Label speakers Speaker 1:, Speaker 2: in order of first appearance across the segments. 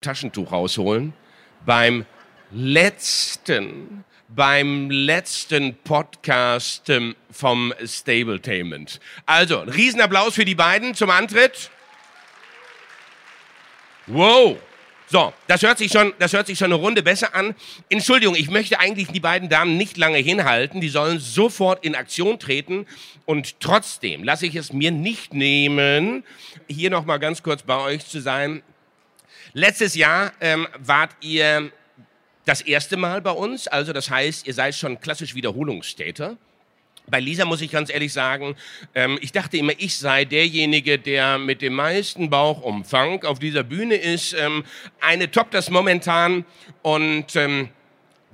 Speaker 1: Taschentuch rausholen. Beim letzten, beim letzten Podcast ähm, vom Stabletainment. Also, ein Riesenapplaus für die beiden zum Antritt. Wow. So, das hört sich schon, das hört sich schon eine Runde besser an. Entschuldigung, ich möchte eigentlich die beiden Damen nicht lange hinhalten. Die sollen sofort in Aktion treten. Und trotzdem lasse ich es mir nicht nehmen, hier noch mal ganz kurz bei euch zu sein. Letztes Jahr ähm, wart ihr das erste Mal bei uns, also das heißt, ihr seid schon klassisch Wiederholungstäter. Bei Lisa muss ich ganz ehrlich sagen, ähm, ich dachte immer, ich sei derjenige, der mit dem meisten Bauchumfang auf dieser Bühne ist. Ähm, eine toppt das momentan. Und ähm,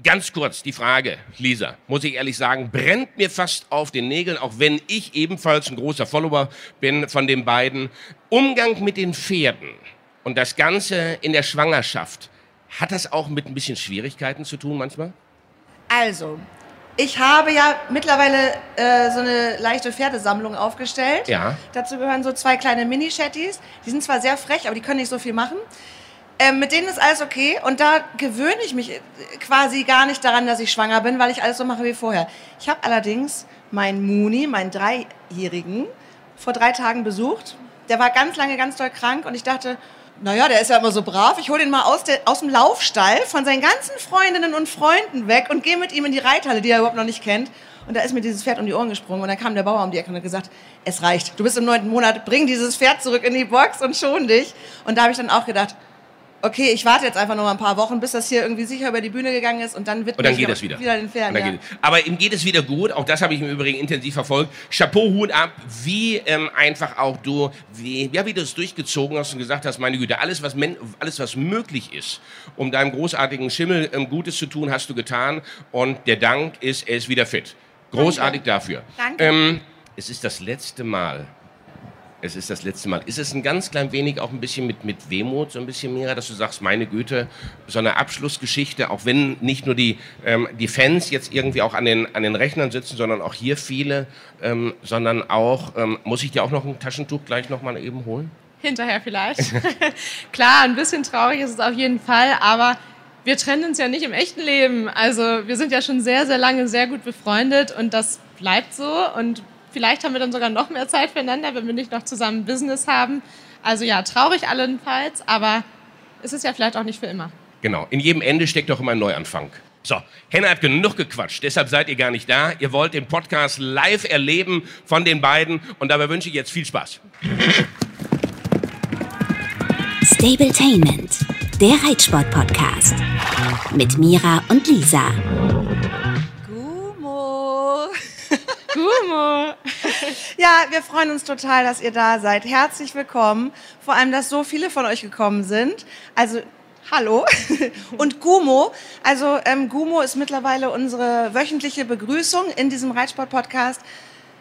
Speaker 1: ganz kurz die Frage, Lisa, muss ich ehrlich sagen, brennt mir fast auf den Nägeln, auch wenn ich ebenfalls ein großer Follower bin von den beiden. Umgang mit den Pferden und das Ganze in der Schwangerschaft. Hat das auch mit ein bisschen Schwierigkeiten zu tun manchmal?
Speaker 2: Also, ich habe ja mittlerweile äh, so eine leichte Pferdesammlung aufgestellt.
Speaker 1: Ja.
Speaker 2: Dazu gehören so zwei kleine Mini-Shetties. Die sind zwar sehr frech, aber die können nicht so viel machen. Ähm, mit denen ist alles okay und da gewöhne ich mich äh, quasi gar nicht daran, dass ich schwanger bin, weil ich alles so mache wie vorher. Ich habe allerdings meinen Muni, meinen Dreijährigen, vor drei Tagen besucht. Der war ganz lange ganz doll krank und ich dachte, naja, der ist ja immer so brav. Ich hole ihn mal aus, der, aus dem Laufstall von seinen ganzen Freundinnen und Freunden weg und gehe mit ihm in die Reithalle, die er überhaupt noch nicht kennt. Und da ist mir dieses Pferd um die Ohren gesprungen. Und dann kam der Bauer um die Ecke und hat gesagt, es reicht. Du bist im neunten Monat, bring dieses Pferd zurück in die Box und schon dich. Und da habe ich dann auch gedacht, okay, ich warte jetzt einfach noch mal ein paar Wochen, bis das hier irgendwie sicher über die Bühne gegangen ist und dann wird
Speaker 1: und dann geht das wieder.
Speaker 2: wieder den Pferden. Ja.
Speaker 1: Aber ihm geht es wieder gut. Auch das habe ich im Übrigen intensiv verfolgt. Chapeau, Hut ab, wie ähm, einfach auch du, wie, ja, wie du es durchgezogen hast und gesagt hast, meine Güte, alles was, alles, was möglich ist, um deinem großartigen Schimmel ähm, Gutes zu tun, hast du getan. Und der Dank ist, er ist wieder fit. Großartig
Speaker 2: Danke.
Speaker 1: dafür.
Speaker 2: Danke.
Speaker 1: Ähm, es ist das letzte Mal, es ist das letzte Mal. Ist es ein ganz klein wenig auch ein bisschen mit, mit Wehmut, so ein bisschen mehr, dass du sagst, meine Güte, so eine Abschlussgeschichte, auch wenn nicht nur die, ähm, die Fans jetzt irgendwie auch an den, an den Rechnern sitzen, sondern auch hier viele, ähm, sondern auch, ähm, muss ich dir auch noch ein Taschentuch gleich nochmal eben holen?
Speaker 3: Hinterher vielleicht. Klar, ein bisschen traurig ist es auf jeden Fall, aber wir trennen uns ja nicht im echten Leben. Also wir sind ja schon sehr, sehr lange sehr gut befreundet und das bleibt so und Vielleicht haben wir dann sogar noch mehr Zeit füreinander, wenn wir nicht noch zusammen Business haben. Also ja, traurig allenfalls, aber es ist ja vielleicht auch nicht für immer.
Speaker 1: Genau, in jedem Ende steckt doch immer ein Neuanfang. So, Henna hat genug gequatscht, deshalb seid ihr gar nicht da. Ihr wollt den Podcast live erleben von den beiden und dabei wünsche ich jetzt viel Spaß.
Speaker 4: Stabletainment, der Reitsport-Podcast. Mit Mira und Lisa.
Speaker 2: Gumo. Ja, wir freuen uns total, dass ihr da seid. Herzlich willkommen. Vor allem, dass so viele von euch gekommen sind. Also, hallo. Und Gumo. Also, ähm, Gumo ist mittlerweile unsere wöchentliche Begrüßung in diesem Reitsport-Podcast.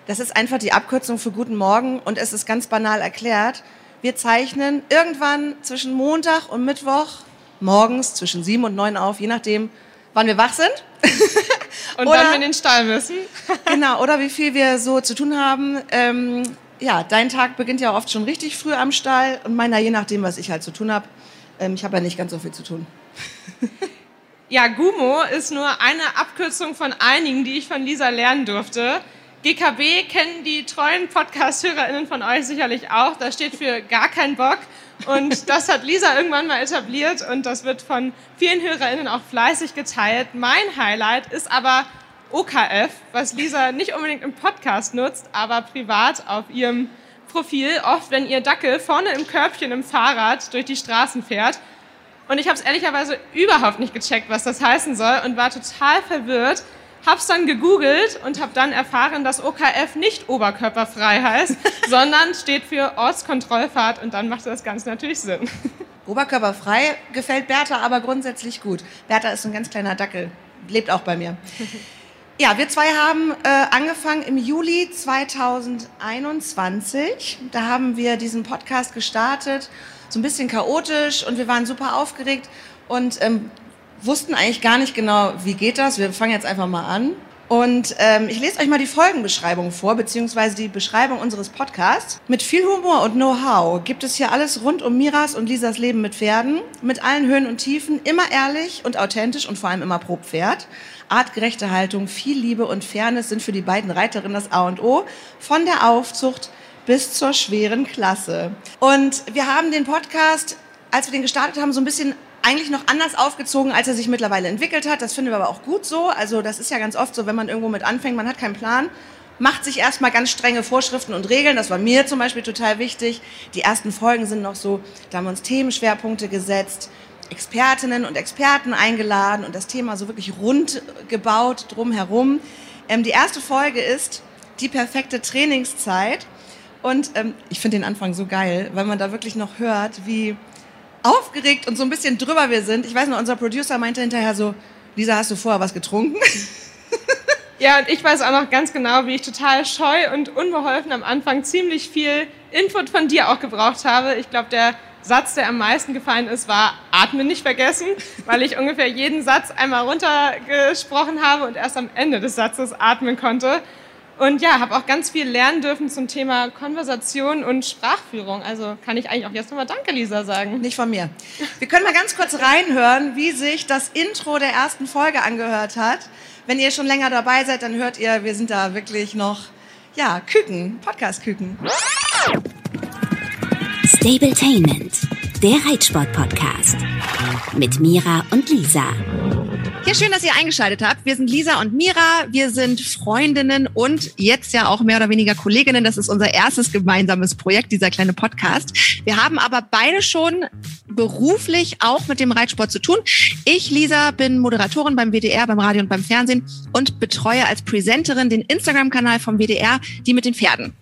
Speaker 2: Das ist einfach die Abkürzung für Guten Morgen und es ist ganz banal erklärt. Wir zeichnen irgendwann zwischen Montag und Mittwoch morgens zwischen sieben und neun auf, je nachdem, wann wir wach sind.
Speaker 3: Und
Speaker 2: Oder-
Speaker 3: wann wir in den Stall müssen.
Speaker 2: Genau, oder wie viel wir so zu tun haben. Ähm, ja, dein Tag beginnt ja oft schon richtig früh am Stall und meiner je nachdem, was ich halt zu tun habe. Ähm, ich habe ja nicht ganz so viel zu tun.
Speaker 3: Ja, Gumo ist nur eine Abkürzung von einigen, die ich von Lisa lernen durfte. GKB kennen die treuen Podcast-HörerInnen von euch sicherlich auch. Das steht für gar kein Bock. Und das hat Lisa irgendwann mal etabliert und das wird von vielen HörerInnen auch fleißig geteilt. Mein Highlight ist aber OKF, was Lisa nicht unbedingt im Podcast nutzt, aber privat auf ihrem Profil. Oft, wenn ihr Dackel vorne im Körbchen im Fahrrad durch die Straßen fährt. Und ich habe es ehrlicherweise überhaupt nicht gecheckt, was das heißen soll und war total verwirrt. Hab's dann gegoogelt und habe dann erfahren, dass OKF nicht oberkörperfrei heißt, sondern steht für Ortskontrollfahrt und dann macht das Ganze natürlich Sinn.
Speaker 2: Oberkörperfrei gefällt Bertha aber grundsätzlich gut. Bertha ist ein ganz kleiner Dackel, lebt auch bei mir. Ja, wir zwei haben äh, angefangen im Juli 2021. Da haben wir diesen Podcast gestartet, so ein bisschen chaotisch und wir waren super aufgeregt und ähm, wussten eigentlich gar nicht genau, wie geht das. Wir fangen jetzt einfach mal an. Und ähm, ich lese euch mal die Folgenbeschreibung vor, beziehungsweise die Beschreibung unseres Podcasts. Mit viel Humor und Know-how gibt es hier alles rund um Miras und Lisas Leben mit Pferden, mit allen Höhen und Tiefen, immer ehrlich und authentisch und vor allem immer pro Pferd. Artgerechte Haltung, viel Liebe und Fairness sind für die beiden Reiterinnen das A und O, von der Aufzucht bis zur schweren Klasse. Und wir haben den Podcast, als wir den gestartet haben, so ein bisschen eigentlich noch anders aufgezogen, als er sich mittlerweile entwickelt hat. Das finden wir aber auch gut so. Also das ist ja ganz oft so, wenn man irgendwo mit anfängt, man hat keinen Plan, macht sich erstmal ganz strenge Vorschriften und Regeln. Das war mir zum Beispiel total wichtig. Die ersten Folgen sind noch so, da haben wir uns Themenschwerpunkte gesetzt, Expertinnen und Experten eingeladen und das Thema so wirklich rund gebaut drumherum. Ähm, die erste Folge ist die perfekte Trainingszeit. Und ähm, ich finde den Anfang so geil, weil man da wirklich noch hört, wie aufgeregt und so ein bisschen drüber wir sind. Ich weiß noch, unser Producer meinte hinterher so, Lisa, hast du vorher was getrunken?
Speaker 3: Ja, und ich weiß auch noch ganz genau, wie ich total scheu und unbeholfen am Anfang ziemlich viel Input von dir auch gebraucht habe. Ich glaube, der Satz, der am meisten gefallen ist, war Atmen nicht vergessen, weil ich ungefähr jeden Satz einmal runtergesprochen habe und erst am Ende des Satzes atmen konnte. Und ja, habe auch ganz viel lernen dürfen zum Thema Konversation und Sprachführung. Also kann ich eigentlich auch jetzt nochmal Danke, Lisa, sagen.
Speaker 2: Nicht von mir. Wir können mal ganz kurz reinhören, wie sich das Intro der ersten Folge angehört hat. Wenn ihr schon länger dabei seid, dann hört ihr, wir sind da wirklich noch, ja, Küken, Podcast-Küken.
Speaker 4: Stabletainment, der Reitsport-Podcast. Mit Mira und Lisa.
Speaker 2: Ja, schön, dass ihr eingeschaltet habt. Wir sind Lisa und Mira. Wir sind Freundinnen und jetzt ja auch mehr oder weniger Kolleginnen. Das ist unser erstes gemeinsames Projekt, dieser kleine Podcast. Wir haben aber beide schon beruflich auch mit dem Reitsport zu tun. Ich, Lisa, bin Moderatorin beim WDR, beim Radio und beim Fernsehen und betreue als Presenterin den Instagram-Kanal vom WDR, die mit den Pferden.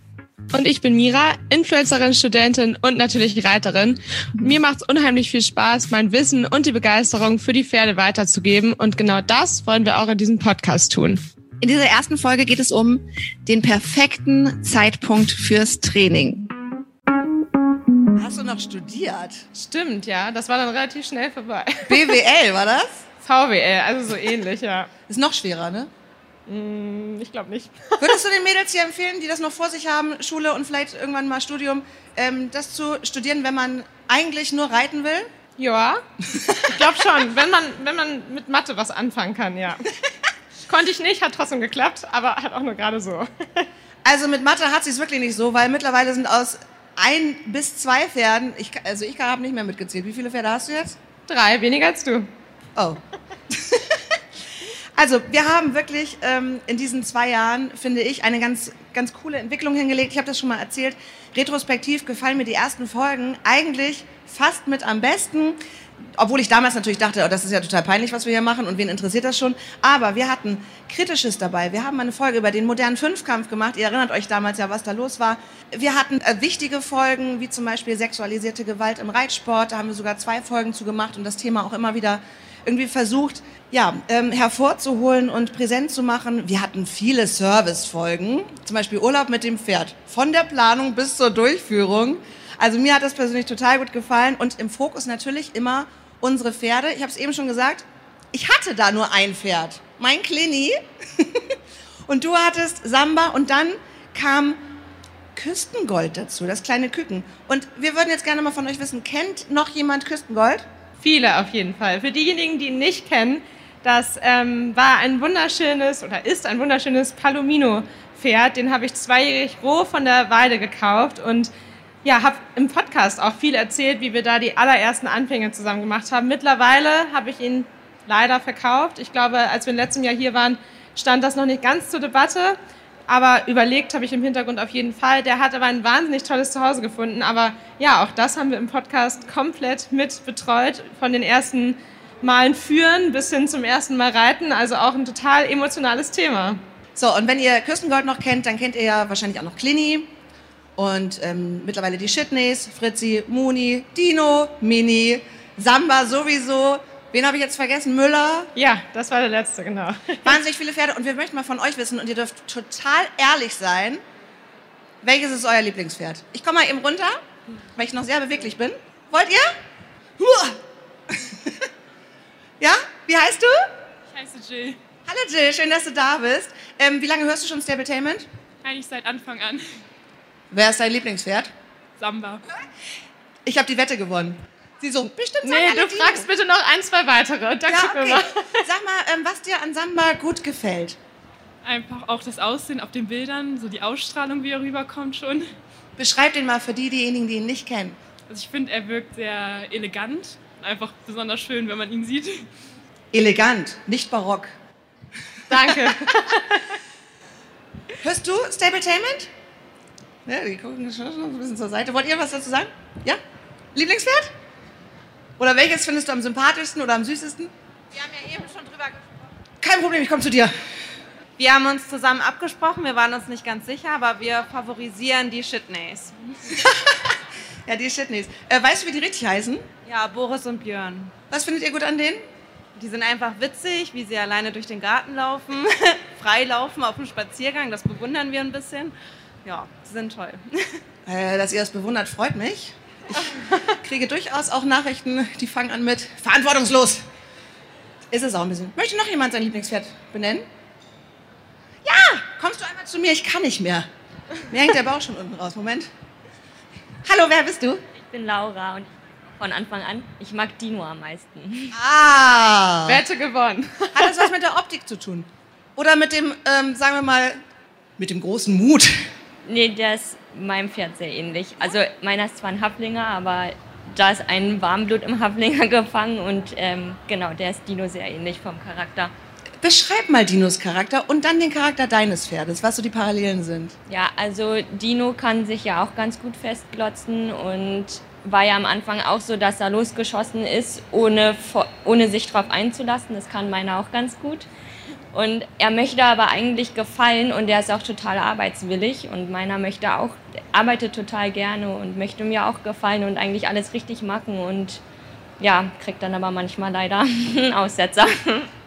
Speaker 3: Und ich bin Mira, Influencerin, Studentin und natürlich Reiterin. Mir macht es unheimlich viel Spaß, mein Wissen und die Begeisterung für die Pferde weiterzugeben. Und genau das wollen wir auch in diesem Podcast tun.
Speaker 2: In dieser ersten Folge geht es um den perfekten Zeitpunkt fürs Training. Hast du noch studiert?
Speaker 3: Stimmt, ja. Das war dann relativ schnell vorbei.
Speaker 2: BWL war das?
Speaker 3: VWL, also so ähnlich, ja.
Speaker 2: Ist noch schwerer, ne?
Speaker 3: Mm, ich glaube nicht.
Speaker 2: Würdest du den Mädels hier empfehlen, die das noch vor sich haben, Schule und vielleicht irgendwann mal Studium, ähm, das zu studieren, wenn man eigentlich nur reiten will?
Speaker 3: Ja, ich glaube schon, wenn man, wenn man mit Mathe was anfangen kann, ja. Konnte ich nicht, hat trotzdem geklappt, aber hat auch nur gerade so.
Speaker 2: Also mit Mathe hat sie es wirklich nicht so, weil mittlerweile sind aus ein bis zwei Pferden, ich, also ich habe nicht mehr mitgezählt. Wie viele Pferde hast du jetzt?
Speaker 3: Drei, weniger als du.
Speaker 2: Oh. Also wir haben wirklich ähm, in diesen zwei Jahren, finde ich, eine ganz, ganz coole Entwicklung hingelegt. Ich habe das schon mal erzählt. Retrospektiv gefallen mir die ersten Folgen eigentlich fast mit am besten. Obwohl ich damals natürlich dachte, oh, das ist ja total peinlich, was wir hier machen und wen interessiert das schon. Aber wir hatten Kritisches dabei. Wir haben eine Folge über den modernen Fünfkampf gemacht. Ihr erinnert euch damals ja, was da los war. Wir hatten äh, wichtige Folgen, wie zum Beispiel sexualisierte Gewalt im Reitsport. Da haben wir sogar zwei Folgen zu gemacht und das Thema auch immer wieder irgendwie versucht, ja, ähm, hervorzuholen und präsent zu machen. Wir hatten viele Servicefolgen, zum Beispiel Urlaub mit dem Pferd, von der Planung bis zur Durchführung. Also mir hat das persönlich total gut gefallen und im Fokus natürlich immer unsere Pferde. Ich habe es eben schon gesagt, ich hatte da nur ein Pferd, mein Clini. und du hattest Samba und dann kam Küstengold dazu, das kleine Küken. Und wir würden jetzt gerne mal von euch wissen, kennt noch jemand Küstengold?
Speaker 3: Viele auf jeden Fall. Für diejenigen, die ihn nicht kennen, das ähm, war ein wunderschönes oder ist ein wunderschönes Palomino-Pferd. Den habe ich zweijährig roh von der Weide gekauft und ja, habe im Podcast auch viel erzählt, wie wir da die allerersten Anfänge zusammen gemacht haben. Mittlerweile habe ich ihn leider verkauft. Ich glaube, als wir im letzten Jahr hier waren, stand das noch nicht ganz zur Debatte. Aber überlegt habe ich im Hintergrund auf jeden Fall. Der hat aber ein wahnsinnig tolles Zuhause gefunden. Aber ja, auch das haben wir im Podcast komplett mit betreut. Von den ersten Malen führen bis hin zum ersten Mal reiten. Also auch ein total emotionales Thema.
Speaker 2: So, und wenn ihr Küstengold noch kennt, dann kennt ihr ja wahrscheinlich auch noch Clini. Und ähm, mittlerweile die Shitneys, Fritzi, Muni, Dino, Mini, Samba sowieso. Wen habe ich jetzt vergessen? Müller?
Speaker 3: Ja, das war der letzte, genau.
Speaker 2: Wahnsinnig viele Pferde. Und wir möchten mal von euch wissen, und ihr dürft total ehrlich sein, welches ist euer Lieblingspferd? Ich komme mal eben runter, weil ich noch sehr beweglich bin. Wollt ihr? ja? Wie heißt du?
Speaker 5: Ich heiße Jill.
Speaker 2: Hallo Jill, schön, dass du da bist. Ähm, wie lange hörst du schon Stabletainment?
Speaker 5: Eigentlich seit Anfang an.
Speaker 2: Wer ist dein Lieblingspferd?
Speaker 5: Samba.
Speaker 2: Ich habe die Wette gewonnen. Sie so, bestimmt
Speaker 3: Nee,
Speaker 2: sagen alle
Speaker 3: du
Speaker 2: Dino.
Speaker 3: fragst bitte noch ein, zwei weitere. Da
Speaker 2: Ja,
Speaker 3: gucken wir
Speaker 2: okay.
Speaker 3: mal.
Speaker 2: Sag mal, ähm, was dir an Samba gut gefällt.
Speaker 5: Einfach auch das Aussehen auf den Bildern, so die Ausstrahlung, wie er rüberkommt schon.
Speaker 2: Beschreib den mal für die, diejenigen, die ihn nicht kennen.
Speaker 5: Also ich finde, er wirkt sehr elegant. Einfach besonders schön, wenn man ihn sieht.
Speaker 2: Elegant, nicht barock.
Speaker 3: Danke.
Speaker 2: Hörst du Stabletainment? Ja, die gucken schon schon ein bisschen zur Seite. Wollt ihr was dazu sagen? Ja? Lieblingspferd? Oder welches findest du am sympathischsten oder am süßesten?
Speaker 6: Wir haben ja eben schon drüber gesprochen.
Speaker 2: Kein Problem, ich komme zu dir.
Speaker 6: Wir haben uns zusammen abgesprochen, wir waren uns nicht ganz sicher, aber wir favorisieren die Shitneys.
Speaker 2: Ja, die Shitneys. Äh, weißt du, wie die richtig heißen?
Speaker 6: Ja, Boris und Björn.
Speaker 2: Was findet ihr gut an denen?
Speaker 6: Die sind einfach witzig, wie sie alleine durch den Garten laufen, frei laufen auf dem Spaziergang, das bewundern wir ein bisschen. Ja, sie sind toll.
Speaker 2: Äh, dass ihr das bewundert, freut mich. Ich kriege durchaus auch Nachrichten, die fangen an mit verantwortungslos. Ist es auch ein bisschen. Möchte noch jemand sein Lieblingspferd benennen? Ja, kommst du einmal zu mir? Ich kann nicht mehr. Mir hängt der Bauch schon unten raus. Moment. Hallo, wer bist du?
Speaker 7: Ich bin Laura und von Anfang an, ich mag Dino am meisten.
Speaker 2: Ah.
Speaker 3: Wette gewonnen.
Speaker 2: Hat das was mit der Optik zu tun? Oder mit dem, ähm, sagen wir mal, mit dem großen Mut?
Speaker 7: Nee, der ist meinem Pferd sehr ähnlich. Also meiner ist zwar ein Haflinger, aber da ist ein Warmblut im Haflinger gefangen und ähm, genau, der ist Dino sehr ähnlich vom Charakter.
Speaker 2: Beschreib mal Dinos Charakter und dann den Charakter deines Pferdes, was so die Parallelen sind.
Speaker 7: Ja, also Dino kann sich ja auch ganz gut festglotzen und war ja am Anfang auch so, dass er losgeschossen ist, ohne, ohne sich drauf einzulassen. Das kann meiner auch ganz gut. Und er möchte aber eigentlich gefallen und er ist auch total arbeitswillig und meiner möchte auch, arbeitet total gerne und möchte mir auch gefallen und eigentlich alles richtig machen und ja, kriegt dann aber manchmal leider einen Aussetzer.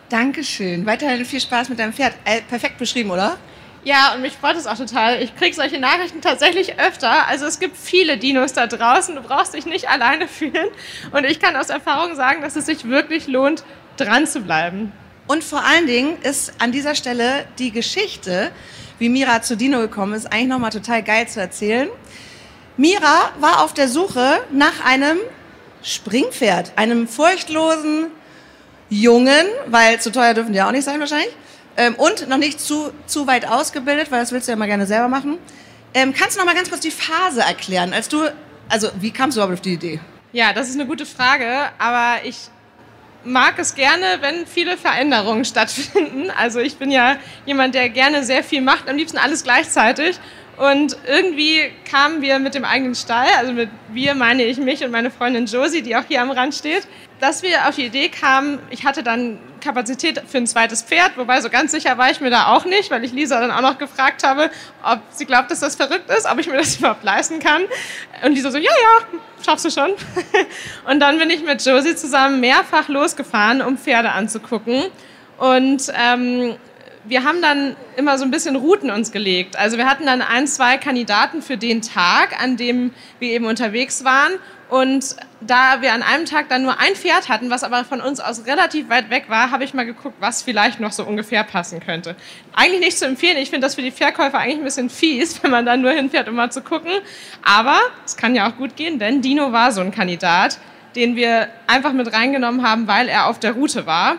Speaker 2: Dankeschön. Weiterhin viel Spaß mit deinem Pferd. Äh, perfekt beschrieben, oder?
Speaker 3: Ja, und mich freut es auch total. Ich kriege solche Nachrichten tatsächlich öfter. Also es gibt viele Dinos da draußen. Du brauchst dich nicht alleine fühlen. Und ich kann aus Erfahrung sagen, dass es sich wirklich lohnt, dran zu bleiben.
Speaker 2: Und vor allen Dingen ist an dieser Stelle die Geschichte, wie Mira zu Dino gekommen ist, eigentlich nochmal total geil zu erzählen. Mira war auf der Suche nach einem Springpferd, einem furchtlosen Jungen, weil zu teuer dürfen die ja auch nicht sein wahrscheinlich, ähm, und noch nicht zu, zu weit ausgebildet, weil das willst du ja mal gerne selber machen. Ähm, kannst du noch mal ganz kurz die Phase erklären, als du, also wie kamst du überhaupt auf die Idee?
Speaker 3: Ja, das ist eine gute Frage, aber ich mag es gerne, wenn viele Veränderungen stattfinden. Also ich bin ja jemand, der gerne sehr viel macht, am liebsten alles gleichzeitig. Und irgendwie kamen wir mit dem eigenen Stall, also mit wir meine ich mich und meine Freundin Josie, die auch hier am Rand steht, dass wir auf die Idee kamen, ich hatte dann Kapazität für ein zweites Pferd, wobei so ganz sicher war ich mir da auch nicht, weil ich Lisa dann auch noch gefragt habe, ob sie glaubt, dass das verrückt ist, ob ich mir das überhaupt leisten kann. Und Lisa so, ja, ja, schaffst du schon. Und dann bin ich mit Josie zusammen mehrfach losgefahren, um Pferde anzugucken. Und ähm, wir haben dann immer so ein bisschen Routen uns gelegt. Also wir hatten dann ein, zwei Kandidaten für den Tag, an dem wir eben unterwegs waren. Und da wir an einem Tag dann nur ein Pferd hatten, was aber von uns aus relativ weit weg war, habe ich mal geguckt, was vielleicht noch so ungefähr passen könnte. Eigentlich nicht zu empfehlen. Ich finde das für die Verkäufer eigentlich ein bisschen fies, wenn man dann nur hinfährt, um mal zu gucken. Aber es kann ja auch gut gehen, denn Dino war so ein Kandidat, den wir einfach mit reingenommen haben, weil er auf der Route war.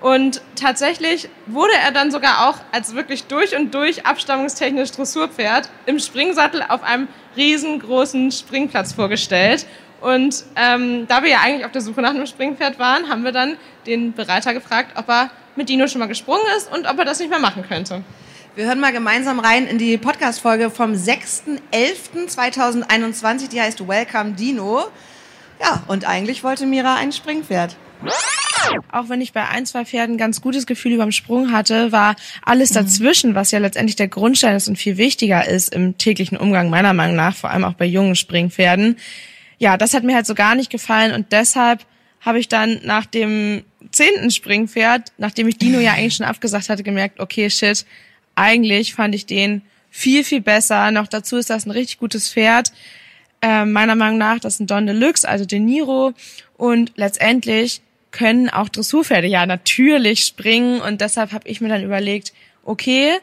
Speaker 3: Und tatsächlich wurde er dann sogar auch als wirklich durch und durch abstammungstechnisch Dressurpferd im Springsattel auf einem riesengroßen Springplatz vorgestellt. Und ähm, da wir ja eigentlich auf der Suche nach einem Springpferd waren, haben wir dann den Bereiter gefragt, ob er mit Dino schon mal gesprungen ist und ob er das nicht mehr machen könnte.
Speaker 2: Wir hören mal gemeinsam rein in die Podcast-Folge vom 6.11.2021, die heißt Welcome Dino. Ja, und eigentlich wollte Mira ein Springpferd.
Speaker 8: Auch wenn ich bei ein, zwei Pferden ein ganz gutes Gefühl überm Sprung hatte, war alles dazwischen, was ja letztendlich der Grundstein ist und viel wichtiger ist im täglichen Umgang meiner Meinung nach, vor allem auch bei jungen Springpferden. Ja, das hat mir halt so gar nicht gefallen und deshalb habe ich dann nach dem zehnten Springpferd, nachdem ich Dino ja eigentlich schon abgesagt hatte, gemerkt, okay, shit, eigentlich fand ich den viel, viel besser. Noch dazu ist das ein richtig gutes Pferd. Äh, meiner Meinung nach, das ist ein Don Deluxe, also De Niro. Und letztendlich können auch Dressurpferde ja natürlich springen. Und deshalb habe ich mir dann überlegt, okay,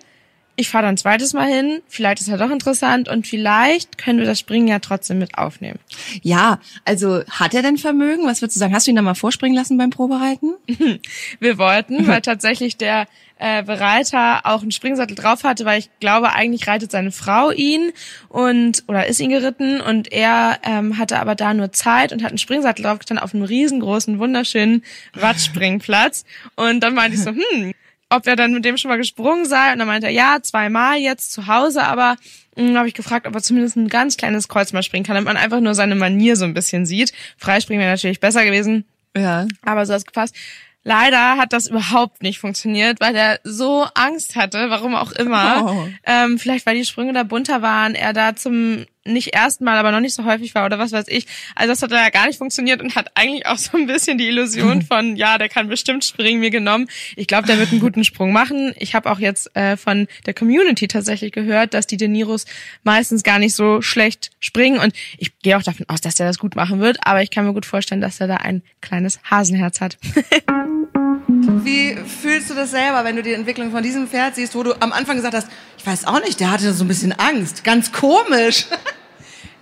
Speaker 8: ich fahre dann ein zweites Mal hin, vielleicht ist er doch interessant und vielleicht können wir das Springen ja trotzdem mit aufnehmen.
Speaker 9: Ja, also hat er denn Vermögen? Was würdest du sagen? Hast du ihn da mal vorspringen lassen beim Probereiten?
Speaker 8: Wir wollten, weil tatsächlich der äh, Bereiter auch einen Springsattel drauf hatte, weil ich glaube, eigentlich reitet seine Frau ihn und oder ist ihn geritten und er ähm, hatte aber da nur Zeit und hat einen Springsattel draufgetan auf einem riesengroßen, wunderschönen Radspringplatz. Und dann meinte ich so, hm, ob er dann mit dem schon mal gesprungen sei. Und dann meinte er, ja, zweimal jetzt zu Hause, aber dann habe ich gefragt, ob er zumindest ein ganz kleines Kreuz mal springen kann, damit man einfach nur seine Manier so ein bisschen sieht. Freispringen wäre natürlich besser gewesen.
Speaker 9: Ja.
Speaker 8: Aber so hat's gepasst. Leider hat das überhaupt nicht funktioniert, weil er so Angst hatte, warum auch immer.
Speaker 9: Oh.
Speaker 8: Ähm, vielleicht weil die Sprünge da bunter waren, er da zum nicht ersten Mal, aber noch nicht so häufig war oder was weiß ich. Also das hat ja gar nicht funktioniert und hat eigentlich auch so ein bisschen die Illusion von, ja, der kann bestimmt springen, mir genommen. Ich glaube, der wird einen guten Sprung machen. Ich habe auch jetzt äh, von der Community tatsächlich gehört, dass die De Niros meistens gar nicht so schlecht springen und ich gehe auch davon aus, dass der das gut machen wird, aber ich kann mir gut vorstellen, dass er da ein kleines Hasenherz hat.
Speaker 2: Wie fühlst du das selber, wenn du die Entwicklung von diesem Pferd siehst, wo du am Anfang gesagt hast, ich weiß auch nicht, der hatte so ein bisschen Angst. Ganz komisch.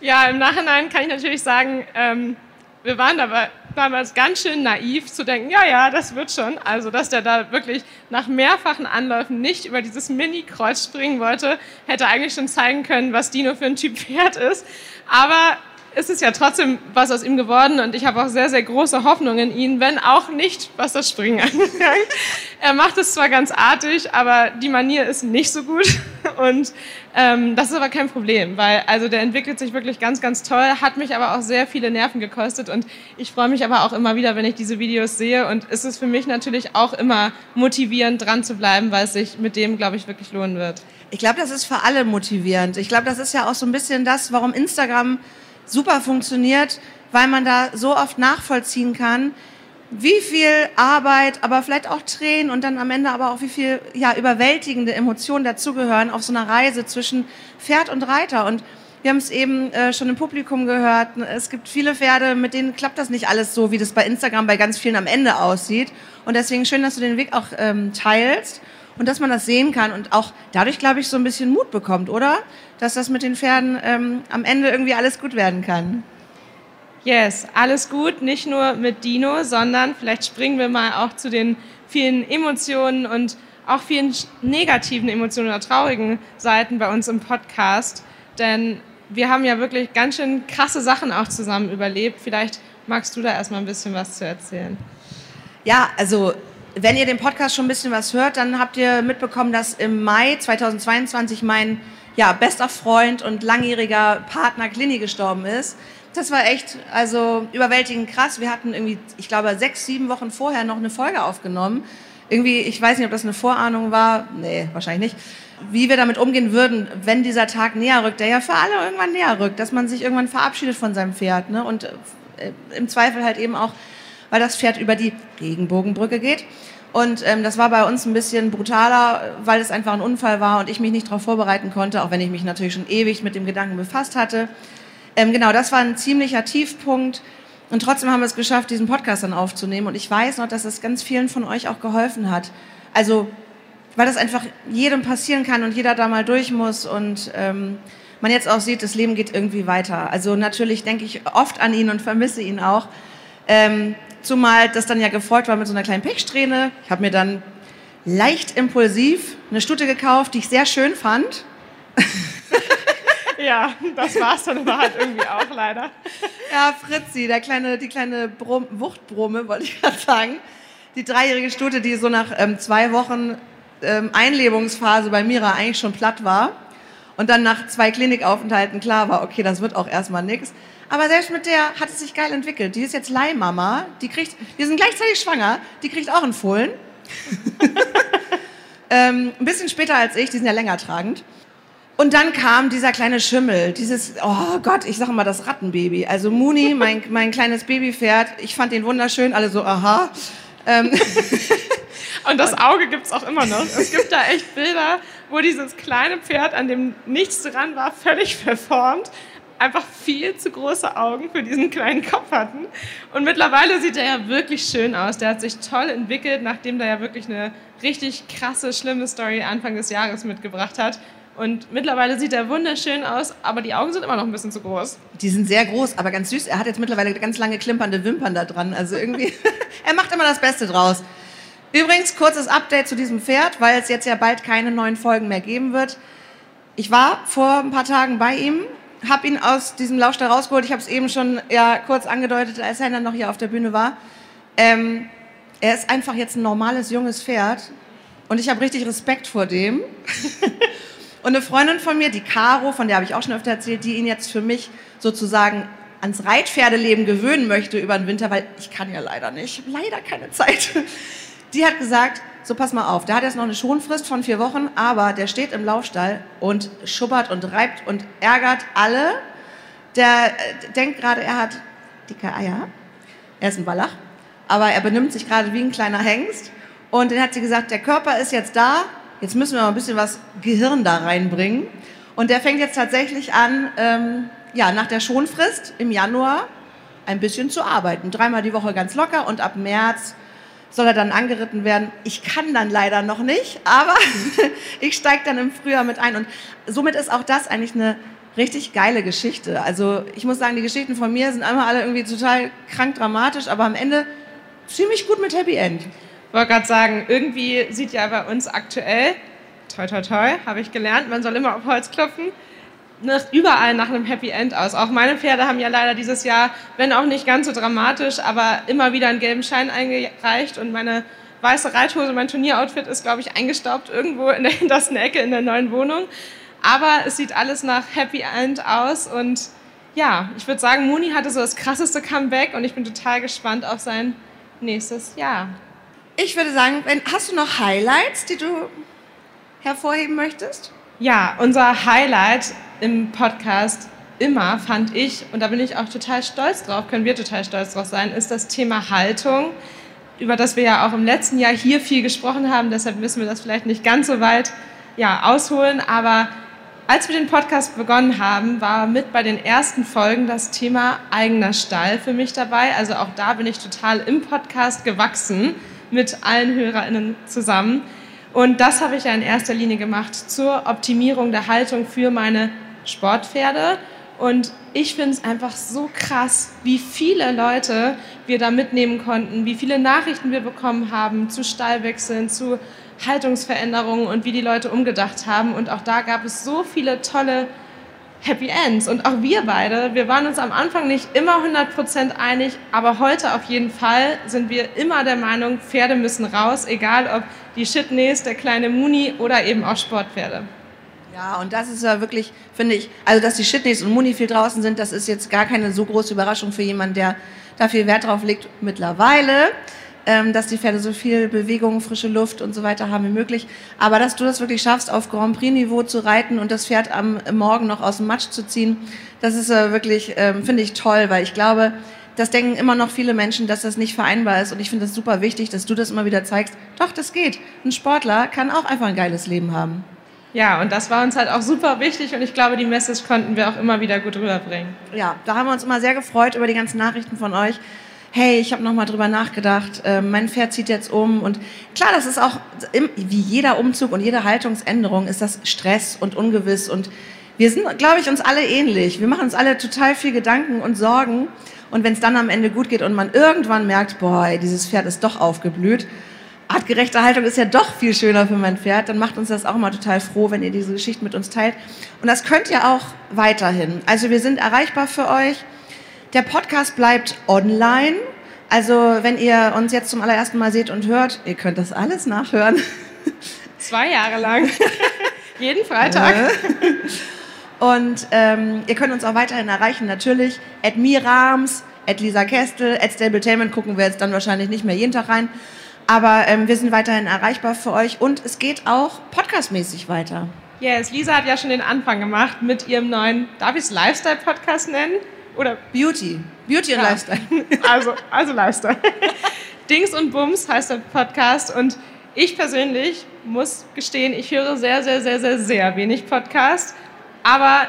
Speaker 3: Ja, im Nachhinein kann ich natürlich sagen, ähm, wir waren dabei damals ganz schön naiv zu denken, ja, ja, das wird schon. Also, dass der da wirklich nach mehrfachen Anläufen nicht über dieses Mini-Kreuz springen wollte, hätte eigentlich schon zeigen können, was Dino für ein Typ Pferd ist. Aber es ist ja trotzdem was aus ihm geworden und ich habe auch sehr, sehr große Hoffnung in ihn, wenn auch nicht, was das Springen anbelangt. Er macht es zwar ganz artig, aber die Manier ist nicht so gut und ähm, das ist aber kein Problem, weil also der entwickelt sich wirklich ganz, ganz toll, hat mich aber auch sehr viele Nerven gekostet und ich freue mich aber auch immer wieder, wenn ich diese Videos sehe und es ist für mich natürlich auch immer motivierend, dran zu bleiben, weil es sich mit dem, glaube ich, wirklich lohnen wird.
Speaker 2: Ich glaube, das ist für alle motivierend. Ich glaube, das ist ja auch so ein bisschen das, warum Instagram super funktioniert, weil man da so oft nachvollziehen kann, wie viel Arbeit, aber vielleicht auch Tränen und dann am Ende aber auch wie viel ja, überwältigende Emotionen dazugehören auf so einer Reise zwischen Pferd und Reiter. Und wir haben es eben äh, schon im Publikum gehört. Es gibt viele Pferde, mit denen klappt das nicht alles so, wie das bei Instagram bei ganz vielen am Ende aussieht. Und deswegen schön, dass du den Weg auch ähm, teilst und dass man das sehen kann und auch dadurch, glaube ich, so ein bisschen Mut bekommt, oder? Dass das mit den Pferden ähm, am Ende irgendwie alles gut werden kann.
Speaker 3: Yes, alles gut, nicht nur mit Dino, sondern vielleicht springen wir mal auch zu den vielen Emotionen und auch vielen negativen Emotionen oder traurigen Seiten bei uns im Podcast. Denn wir haben ja wirklich ganz schön krasse Sachen auch zusammen überlebt. Vielleicht magst du da erstmal ein bisschen was zu erzählen.
Speaker 2: Ja, also wenn ihr den Podcast schon ein bisschen was hört, dann habt ihr mitbekommen, dass im Mai 2022 mein ja, bester Freund und langjähriger Partner Clini gestorben ist. Das war echt, also überwältigend krass. Wir hatten irgendwie, ich glaube, sechs, sieben Wochen vorher noch eine Folge aufgenommen. Irgendwie, ich weiß nicht, ob das eine Vorahnung war. Nee, wahrscheinlich nicht. Wie wir damit umgehen würden, wenn dieser Tag näher rückt, der ja für alle irgendwann näher rückt, dass man sich irgendwann verabschiedet von seinem Pferd. Ne? Und äh, im Zweifel halt eben auch, weil das Pferd über die Regenbogenbrücke geht. Und ähm, das war bei uns ein bisschen brutaler, weil es einfach ein Unfall war und ich mich nicht darauf vorbereiten konnte, auch wenn ich mich natürlich schon ewig mit dem Gedanken befasst hatte. Ähm, genau, das war ein ziemlicher Tiefpunkt. Und trotzdem haben wir es geschafft, diesen Podcast dann aufzunehmen. Und ich weiß noch, dass es ganz vielen von euch auch geholfen hat. Also, weil das einfach jedem passieren kann und jeder da mal durch muss. Und ähm, man jetzt auch sieht, das Leben geht irgendwie weiter. Also natürlich denke ich oft an ihn und vermisse ihn auch. Ähm, zumal das dann ja gefolgt war mit so einer kleinen Pechsträhne. Ich habe mir dann leicht impulsiv eine Stute gekauft, die ich sehr schön fand.
Speaker 3: Ja, das war's dann aber halt irgendwie auch leider.
Speaker 2: Ja, Fritzi, der kleine, die kleine Brum, Wuchtbrumme, wollte ich gerade sagen. Die dreijährige Stute, die so nach ähm, zwei Wochen ähm, Einlebungsphase bei Mira eigentlich schon platt war. Und dann nach zwei Klinikaufenthalten klar war, okay, das wird auch erstmal nix. Aber selbst mit der hat es sich geil entwickelt. Die ist jetzt Leihmama. Die kriegt, wir sind gleichzeitig schwanger. Die kriegt auch einen Fohlen. ähm, ein bisschen später als ich. Die sind ja länger tragend. Und dann kam dieser kleine Schimmel, dieses, oh Gott, ich sage mal das Rattenbaby. Also Muni, mein, mein kleines Babypferd, ich fand den wunderschön, alle so, aha. Ähm.
Speaker 3: Und das Auge gibt's auch immer noch. Es gibt da echt Bilder, wo dieses kleine Pferd, an dem nichts dran war, völlig verformt, einfach viel zu große Augen für diesen kleinen Kopf hatten. Und mittlerweile sieht er ja wirklich schön aus. Der hat sich toll entwickelt, nachdem der ja wirklich eine richtig krasse, schlimme Story Anfang des Jahres mitgebracht hat. Und mittlerweile sieht er wunderschön aus, aber die Augen sind immer noch ein bisschen zu groß.
Speaker 2: Die sind sehr groß, aber ganz süß. Er hat jetzt mittlerweile ganz lange klimpernde Wimpern da dran. Also irgendwie, er macht immer das Beste draus. Übrigens, kurzes Update zu diesem Pferd, weil es jetzt ja bald keine neuen Folgen mehr geben wird. Ich war vor ein paar Tagen bei ihm, habe ihn aus diesem Laufstall rausgeholt. Ich habe es eben schon ja, kurz angedeutet, als er dann noch hier auf der Bühne war. Ähm, er ist einfach jetzt ein normales, junges Pferd und ich habe richtig Respekt vor dem. und eine Freundin von mir, die Caro, von der habe ich auch schon öfter erzählt, die ihn jetzt für mich sozusagen ans Reitpferdeleben gewöhnen möchte über den Winter, weil ich kann ja leider nicht, ich habe leider keine Zeit. Die hat gesagt, so pass mal auf, der hat jetzt noch eine Schonfrist von vier Wochen, aber der steht im Laufstall und schubbert und reibt und ärgert alle. Der äh, denkt gerade, er hat dicke Eier. Er ist ein Wallach, aber er benimmt sich gerade wie ein kleiner Hengst. Und dann hat sie gesagt, der Körper ist jetzt da, jetzt müssen wir mal ein bisschen was Gehirn da reinbringen. Und der fängt jetzt tatsächlich an, ähm, ja, nach der Schonfrist im Januar ein bisschen zu arbeiten. Dreimal die Woche ganz locker und ab März soll er dann angeritten werden. Ich kann dann leider noch nicht, aber ich steige dann im Frühjahr mit ein. Und somit ist auch das eigentlich eine richtig geile Geschichte. Also ich muss sagen, die Geschichten von mir sind einmal alle irgendwie total krank dramatisch, aber am Ende ziemlich gut mit Happy End.
Speaker 3: Ich wollte gerade sagen, irgendwie sieht ja bei uns aktuell, toi toi toi, habe ich gelernt, man soll immer auf Holz klopfen, nach, überall nach einem Happy End aus. Auch meine Pferde haben ja leider dieses Jahr, wenn auch nicht ganz so dramatisch, aber immer wieder einen gelben Schein eingereicht und meine weiße Reithose, mein Turnieroutfit ist, glaube ich, eingestaubt irgendwo in der hintersten Ecke in der neuen Wohnung. Aber es sieht alles nach Happy End aus und ja, ich würde sagen, Muni hatte so das krasseste Comeback und ich bin total gespannt auf sein nächstes Jahr.
Speaker 2: Ich würde sagen, wenn, hast du noch Highlights, die du hervorheben möchtest?
Speaker 3: Ja, unser Highlight im Podcast immer, fand ich, und da bin ich auch total stolz drauf, können wir total stolz drauf sein, ist das Thema Haltung, über das wir ja auch im letzten Jahr hier viel gesprochen haben. Deshalb müssen wir das vielleicht nicht ganz so weit ja, ausholen. Aber als wir den Podcast begonnen haben, war mit bei den ersten Folgen das Thema eigener Stall für mich dabei. Also auch da bin ich total im Podcast gewachsen mit allen HörerInnen zusammen. Und das habe ich ja in erster Linie gemacht zur Optimierung der Haltung für meine Sportpferde. Und ich finde es einfach so krass, wie viele Leute wir da mitnehmen konnten, wie viele Nachrichten wir bekommen haben zu Stallwechseln, zu Haltungsveränderungen und wie die Leute umgedacht haben. Und auch da gab es so viele tolle Happy Ends. Und auch wir beide, wir waren uns am Anfang nicht immer 100% einig, aber heute auf jeden Fall sind wir immer der Meinung, Pferde müssen raus, egal ob die Shitneys, der kleine Muni oder eben auch Sportpferde.
Speaker 2: Ja, und das ist ja wirklich, finde ich, also dass die Shitneys und Muni viel draußen sind, das ist jetzt gar keine so große Überraschung für jemanden, der da viel Wert drauf legt mittlerweile, dass die Pferde so viel Bewegung, frische Luft und so weiter haben wie möglich. Aber dass du das wirklich schaffst, auf Grand Prix-Niveau zu reiten und das Pferd am Morgen noch aus dem Matsch zu ziehen, das ist äh, wirklich, ähm, finde ich toll, weil ich glaube, das denken immer noch viele Menschen, dass das nicht vereinbar ist. Und ich finde es super wichtig, dass du das immer wieder zeigst. Doch, das geht. Ein Sportler kann auch einfach ein geiles Leben haben.
Speaker 3: Ja, und das war uns halt auch super wichtig und ich glaube, die Message konnten wir auch immer wieder gut rüberbringen.
Speaker 2: Ja, da haben wir uns immer sehr gefreut über die ganzen Nachrichten von euch. Hey, ich habe nochmal drüber nachgedacht, äh, mein Pferd zieht jetzt um. Und klar, das ist auch, wie jeder Umzug und jede Haltungsänderung, ist das Stress und ungewiss. Und wir sind, glaube ich, uns alle ähnlich. Wir machen uns alle total viel Gedanken und Sorgen. Und wenn es dann am Ende gut geht und man irgendwann merkt, boah, dieses Pferd ist doch aufgeblüht, artgerechte Haltung ist ja doch viel schöner für mein Pferd, dann macht uns das auch mal total froh, wenn ihr diese Geschichte mit uns teilt. Und das könnt ihr auch weiterhin. Also wir sind erreichbar für euch. Der Podcast bleibt online. Also wenn ihr uns jetzt zum allerersten Mal seht und hört, ihr könnt das alles nachhören.
Speaker 3: Zwei Jahre lang. Jeden Freitag.
Speaker 2: Und ähm, ihr könnt uns auch weiterhin erreichen, natürlich. At Mirams, at Lisa Kestel, at Stabletainment gucken wir jetzt dann wahrscheinlich nicht mehr jeden Tag rein. Aber ähm, wir sind weiterhin erreichbar für euch und es geht auch podcastmäßig weiter.
Speaker 3: Yes, Lisa hat ja schon den Anfang gemacht mit ihrem neuen, darf ich es Lifestyle-Podcast nennen? Oder
Speaker 2: Beauty. Beauty und ja. Lifestyle.
Speaker 3: Also, also Lifestyle. Dings und Bums heißt der Podcast und ich persönlich muss gestehen, ich höre sehr, sehr, sehr, sehr, sehr wenig Podcast. Aber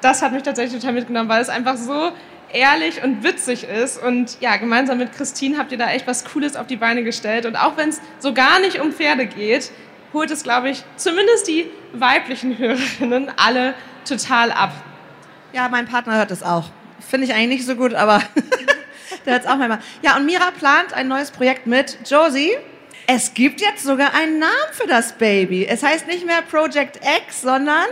Speaker 3: das hat mich tatsächlich total mitgenommen, weil es einfach so ehrlich und witzig ist. Und ja, gemeinsam mit Christine habt ihr da echt was Cooles auf die Beine gestellt. Und auch wenn es so gar nicht um Pferde geht, holt es, glaube ich, zumindest die weiblichen Hörerinnen alle total ab.
Speaker 2: Ja, mein Partner hört es auch. Finde ich eigentlich nicht so gut, aber der hört es auch manchmal. Ja, und Mira plant ein neues Projekt mit Josie. Es gibt jetzt sogar einen Namen für das Baby. Es heißt nicht mehr Project X, sondern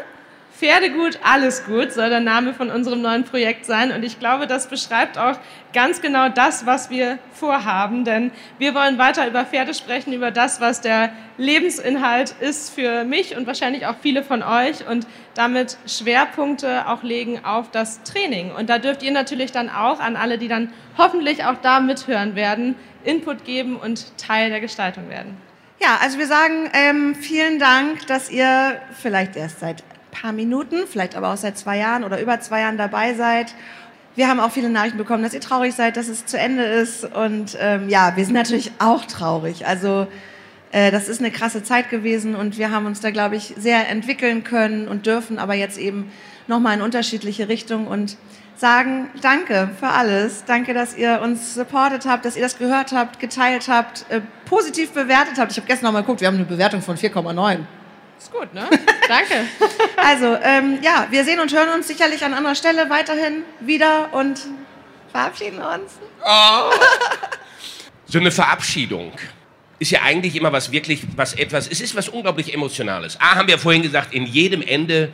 Speaker 3: Pferdegut, alles gut soll der Name von unserem neuen Projekt sein. Und ich glaube, das beschreibt auch ganz genau das, was wir vorhaben. Denn wir wollen weiter über Pferde sprechen, über das, was der Lebensinhalt ist für mich und wahrscheinlich auch viele von euch. Und damit Schwerpunkte auch legen auf das Training. Und da dürft ihr natürlich dann auch an alle, die dann hoffentlich auch da mithören werden, Input geben und Teil der Gestaltung werden.
Speaker 2: Ja, also wir sagen ähm, vielen Dank, dass ihr vielleicht erst seit paar Minuten, vielleicht aber auch seit zwei Jahren oder über zwei Jahren dabei seid. Wir haben auch viele Nachrichten bekommen, dass ihr traurig seid, dass es zu Ende ist. Und ähm, ja, wir sind natürlich auch traurig. Also äh, das ist eine krasse Zeit gewesen und wir haben uns da, glaube ich, sehr entwickeln können und dürfen aber jetzt eben nochmal in unterschiedliche Richtungen und sagen Danke für alles. Danke, dass ihr uns supportet habt, dass ihr das gehört habt, geteilt habt, äh, positiv bewertet habt. Ich habe gestern nochmal geguckt, wir haben eine Bewertung von 4,9.
Speaker 3: Ist gut, ne? Danke.
Speaker 2: Also, ähm, ja, wir sehen und hören uns sicherlich an anderer Stelle weiterhin wieder und verabschieden uns.
Speaker 1: Oh. so eine Verabschiedung ist ja eigentlich immer was wirklich, was etwas, es ist was unglaublich Emotionales. A, haben wir vorhin gesagt, in jedem Ende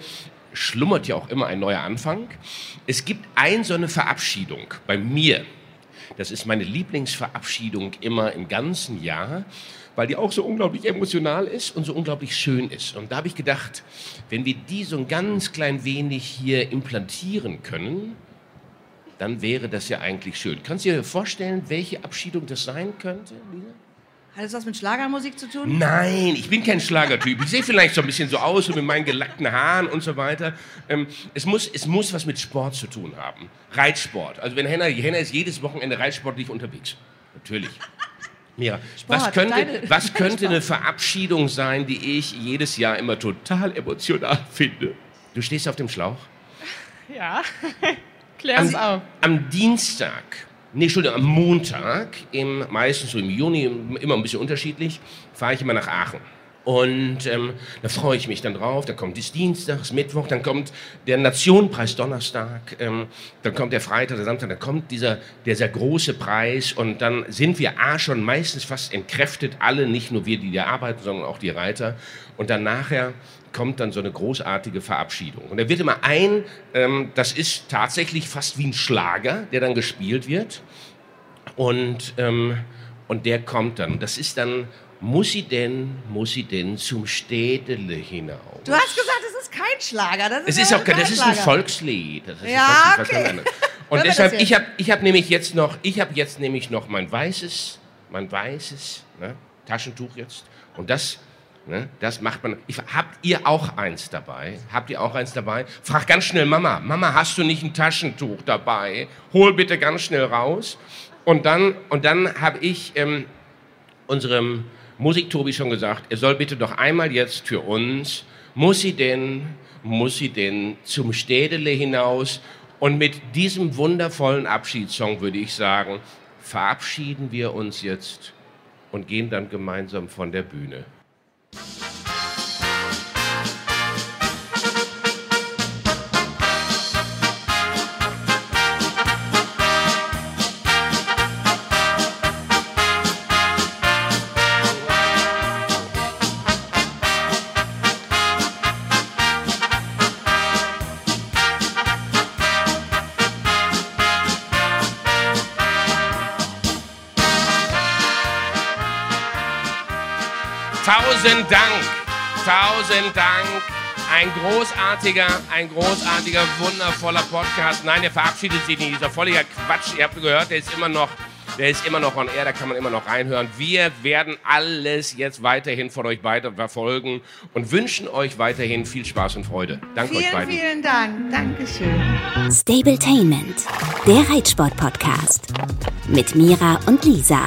Speaker 1: schlummert ja auch immer ein neuer Anfang. Es gibt ein so eine Verabschiedung bei mir. Das ist meine Lieblingsverabschiedung immer im ganzen Jahr weil die auch so unglaublich emotional ist und so unglaublich schön ist. Und da habe ich gedacht, wenn wir die so ein ganz klein wenig hier implantieren können, dann wäre das ja eigentlich schön. Kannst du dir vorstellen, welche Abschiedung das sein könnte, Lisa?
Speaker 2: Hat das was mit Schlagermusik zu tun?
Speaker 1: Nein, ich bin kein Schlagertyp. Ich sehe vielleicht so ein bisschen so aus, so mit meinen gelackten Haaren und so weiter. Ähm, es, muss, es muss was mit Sport zu tun haben. Reitsport. Also wenn Henna, Henna ist jedes Wochenende reitsportlich unterwegs. Natürlich. Mira, Sport, was könnte, was könnte eine Verabschiedung sein, die ich jedes Jahr immer total emotional finde? Du stehst auf dem Schlauch?
Speaker 3: Ja, klär's am, auf.
Speaker 1: Am Dienstag, nee, Entschuldigung, am Montag, im, meistens so im Juni, immer ein bisschen unterschiedlich, fahre ich immer nach Aachen. Und ähm, da freue ich mich dann drauf. Dann kommt es Dienstags, Mittwoch, dann kommt der Nationenpreis Donnerstag, ähm, dann kommt der Freitag, der Samstag, dann kommt dieser, dieser große Preis und dann sind wir A schon meistens fast entkräftet, alle, nicht nur wir, die da arbeiten, sondern auch die Reiter. Und dann nachher kommt dann so eine großartige Verabschiedung. Und da wird immer ein, ähm, das ist tatsächlich fast wie ein Schlager, der dann gespielt wird. Und, ähm, und der kommt dann. Das ist dann muss sie denn, muss sie denn zum Städele hinaus?
Speaker 2: Du hast gesagt, es ist kein Schlager. Das ist,
Speaker 1: es ist auch, das ist ein Volkslied. Das ist
Speaker 2: ja, okay.
Speaker 1: Und deshalb, ich habe ich hab nämlich jetzt noch, ich habe jetzt nämlich noch mein weißes, mein weißes ne, Taschentuch jetzt. Und das, ne, das macht man. Ich, habt ihr auch eins dabei? Habt ihr auch eins dabei? Frag ganz schnell Mama. Mama, hast du nicht ein Taschentuch dabei? Hol bitte ganz schnell raus. Und dann, und dann habe ich ähm, unserem Musik Tobi schon gesagt, er soll bitte doch einmal jetzt für uns, muss sie denn, muss sie denn zum Städele hinaus? Und mit diesem wundervollen Abschiedssong würde ich sagen, verabschieden wir uns jetzt und gehen dann gemeinsam von der Bühne. Tausend Dank, tausend Dank. Ein großartiger, ein großartiger, wundervoller Podcast. Nein, der verabschiedet sich nicht. Dieser völliger Quatsch. Ihr habt gehört, der ist immer noch, der ist immer noch on air. Da kann man immer noch reinhören. Wir werden alles jetzt weiterhin von euch weiter verfolgen und wünschen euch weiterhin viel Spaß und Freude. Danke
Speaker 2: vielen,
Speaker 1: euch beiden.
Speaker 2: Vielen Dank. Dankeschön.
Speaker 4: Stabletainment, der Reitsport-Podcast mit Mira und Lisa.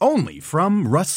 Speaker 10: Only from Rust